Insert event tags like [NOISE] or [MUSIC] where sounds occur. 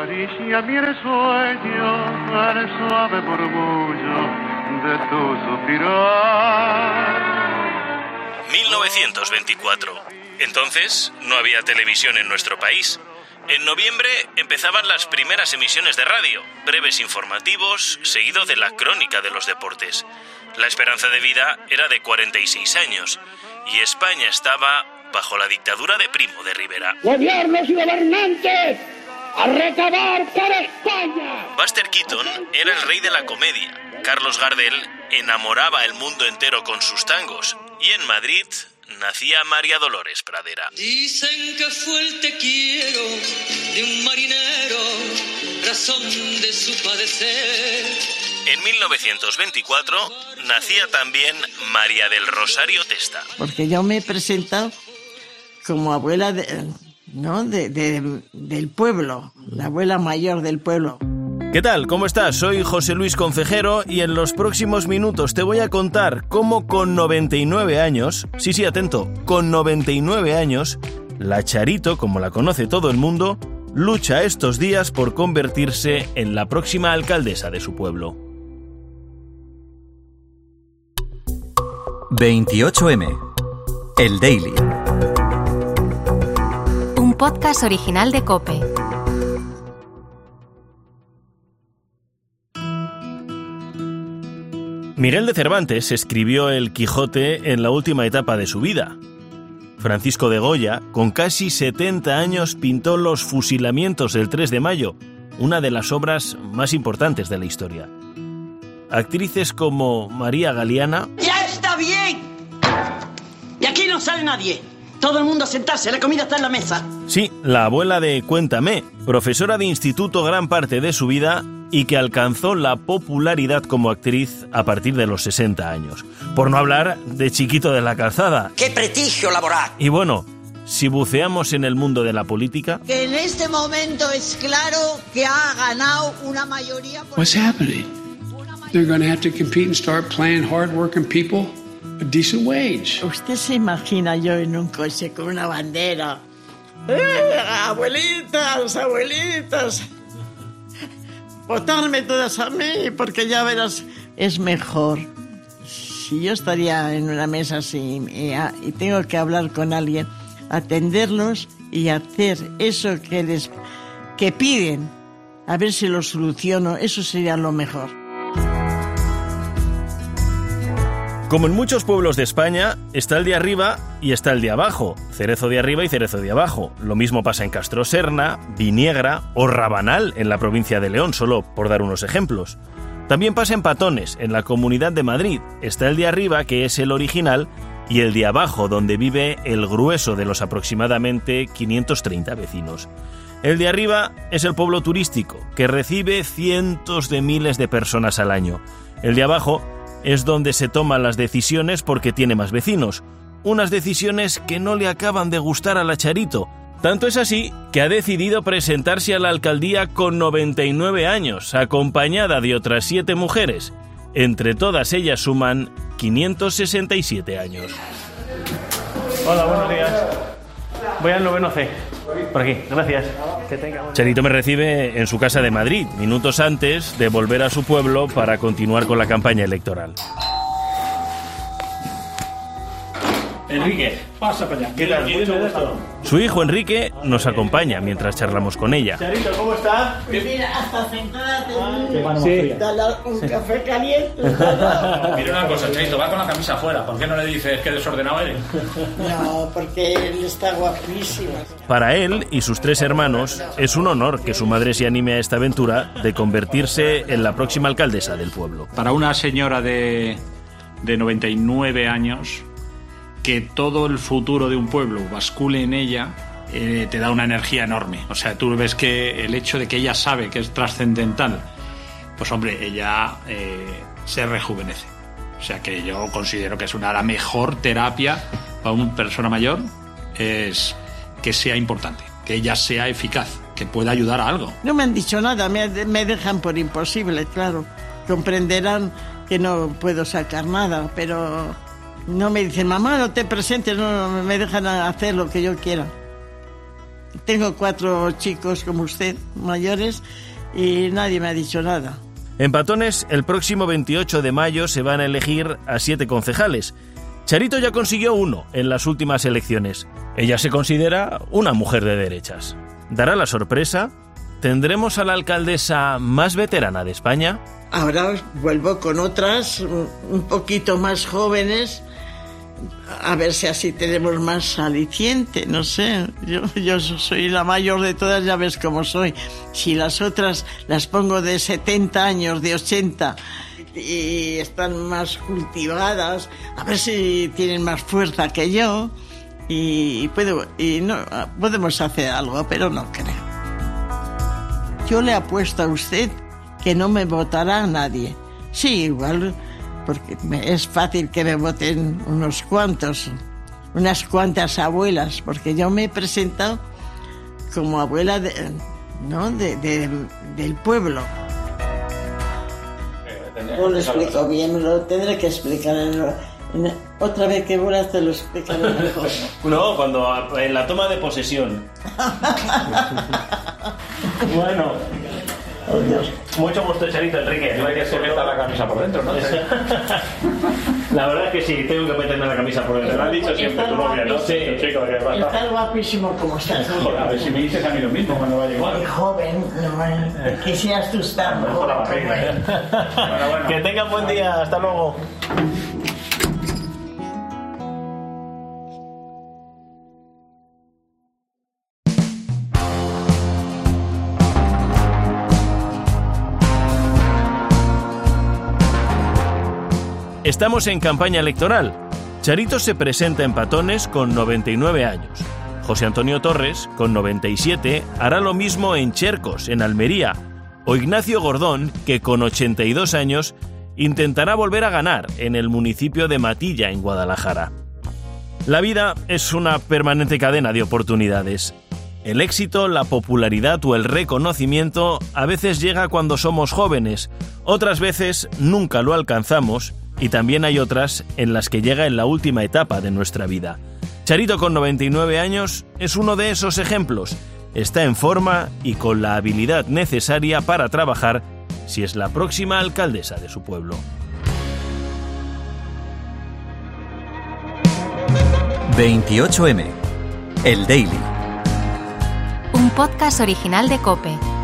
Acaricia mi sueño al suave murmullo de tu suspirar. 1924. Entonces no había televisión en nuestro país. En noviembre empezaban las primeras emisiones de radio, breves informativos, seguido de la crónica de los deportes. La esperanza de vida era de 46 años y España estaba bajo la dictadura de Primo de Rivera. Gobiernos y gobernantes, a recabar para España. Buster Keaton era el rey de la comedia. Carlos Gardel enamoraba el mundo entero con sus tangos. Y en Madrid nacía María Dolores Pradera. Dicen que fue el te quiero de un marinero, razón de su padecer. En 1924 nacía también María del Rosario Testa. Porque yo me he presentado como abuela de, ¿no? de, de, del pueblo, la abuela mayor del pueblo. ¿Qué tal? ¿Cómo estás? Soy José Luis Concejero y en los próximos minutos te voy a contar cómo con 99 años, sí, sí, atento, con 99 años, la Charito, como la conoce todo el mundo, lucha estos días por convertirse en la próxima alcaldesa de su pueblo. 28M. El Daily. Podcast original de Cope. Miguel de Cervantes escribió El Quijote en la última etapa de su vida. Francisco de Goya, con casi 70 años, pintó Los fusilamientos del 3 de mayo, una de las obras más importantes de la historia. Actrices como María Galeana... ¡Ya está bien! Y aquí no sale nadie. Todo el mundo a sentarse, la comida está en la mesa. Sí, la abuela de Cuéntame, profesora de instituto gran parte de su vida y que alcanzó la popularidad como actriz a partir de los 60 años. Por no hablar de Chiquito de la Calzada. ¡Qué prestigio laboral! Y bueno, si buceamos en el mundo de la política... Que en este momento es claro que ha ganado una mayoría... What's happening? They're going to have to compete and start paying hard-working people decent wage. ¿Usted se imagina yo en un coche con una bandera? ¡Eh, abuelitas, abuelitas! votarme todas a mí, porque ya verás, es mejor. Si yo estaría en una mesa así y, y tengo que hablar con alguien, atenderlos y hacer eso que les que piden, a ver si lo soluciono, eso sería lo mejor. Como en muchos pueblos de España, está el de arriba y está el de abajo, cerezo de arriba y cerezo de abajo. Lo mismo pasa en Castro Serna, Viniegra o Rabanal en la provincia de León, solo por dar unos ejemplos. También pasa en Patones, en la Comunidad de Madrid. Está el de arriba, que es el original, y el de abajo, donde vive el grueso de los aproximadamente 530 vecinos. El de arriba es el pueblo turístico, que recibe cientos de miles de personas al año. El de abajo es donde se toman las decisiones porque tiene más vecinos. Unas decisiones que no le acaban de gustar a la Charito. Tanto es así que ha decidido presentarse a la alcaldía con 99 años, acompañada de otras siete mujeres. Entre todas ellas suman 567 años. Hola, buenos días. Voy al noveno C. Por aquí, gracias. Charito me recibe en su casa de Madrid, minutos antes de volver a su pueblo para continuar con la campaña electoral. Enrique, pasa para allá. ¿Qué tal? Mucho gusto. Su hijo Enrique nos acompaña mientras charlamos con ella. Charito, ¿cómo está? Pues mira, hasta sentada Sí. Dale un café caliente. [LAUGHS] Mira una cosa, Charito, va con la camisa afuera. ¿Por qué no le dices que desordenado eres? No, porque él está guapísimo. Para él y sus tres hermanos es un honor que su madre se anime a esta aventura de convertirse en la próxima alcaldesa del pueblo. Para una señora de, de 99 años, que todo el futuro de un pueblo bascule en ella, eh, te da una energía enorme. O sea, tú ves que el hecho de que ella sabe que es trascendental, pues hombre, ella eh, se rejuvenece. O sea que yo considero que es una la mejor terapia para una persona mayor es que sea importante, que ella sea eficaz, que pueda ayudar a algo. No me han dicho nada, me, me dejan por imposible, claro. Comprenderán que no puedo sacar nada, pero no me dicen, mamá, no te presentes, no, no, me dejan hacer lo que yo quiera. tengo cuatro chicos como usted, mayores, y nadie me ha dicho nada. En Patones, el próximo 28 de mayo se van a elegir a siete concejales. Charito ya consiguió uno en las últimas elecciones. Ella se considera una mujer de derechas. ¿Dará la sorpresa? ¿Tendremos a la alcaldesa más veterana de España? Ahora vuelvo con otras un poquito más jóvenes, a ver si así tenemos más aliciente, no sé. Yo, yo soy la mayor de todas, ya ves cómo soy. Si las otras las pongo de 70 años, de 80, y están más cultivadas, a ver si tienen más fuerza que yo, y, puedo, y no, podemos hacer algo, pero no creo. Yo le apuesto a usted que no me votará nadie. Sí, igual, porque es fácil que me voten unos cuantos, unas cuantas abuelas, porque yo me he presentado como abuela de, ¿no? de, del pueblo. No lo explico bien, lo tendré que explicar. otra vez que vuelas te lo explicaré mejor. [LAUGHS] No, cuando en la toma de posesión. [LAUGHS] bueno. Mucho gusto, Charito Enrique. No hay que se meta la camisa por dentro, ¿no? [LAUGHS] la verdad es que sí, tengo que meterme la camisa por dentro. Te lo has dicho siempre tu novia, ¿no? Sí, chico, ¿qué pasa? Estás guapísimo como estás. a ver si me dices a mí lo mismo cuando vaya igual. Muy joven, no, quisieras tú estar mejor. La ¿eh? [LAUGHS] bueno, bueno. Que tengan buen día, hasta luego. Estamos en campaña electoral. Charito se presenta en Patones con 99 años. José Antonio Torres, con 97, hará lo mismo en Chercos, en Almería. O Ignacio Gordón, que con 82 años intentará volver a ganar en el municipio de Matilla, en Guadalajara. La vida es una permanente cadena de oportunidades. El éxito, la popularidad o el reconocimiento a veces llega cuando somos jóvenes, otras veces nunca lo alcanzamos y también hay otras en las que llega en la última etapa de nuestra vida. Charito con 99 años es uno de esos ejemplos. Está en forma y con la habilidad necesaria para trabajar si es la próxima alcaldesa de su pueblo. ...28M... El Daily. Un podcast original de Cope.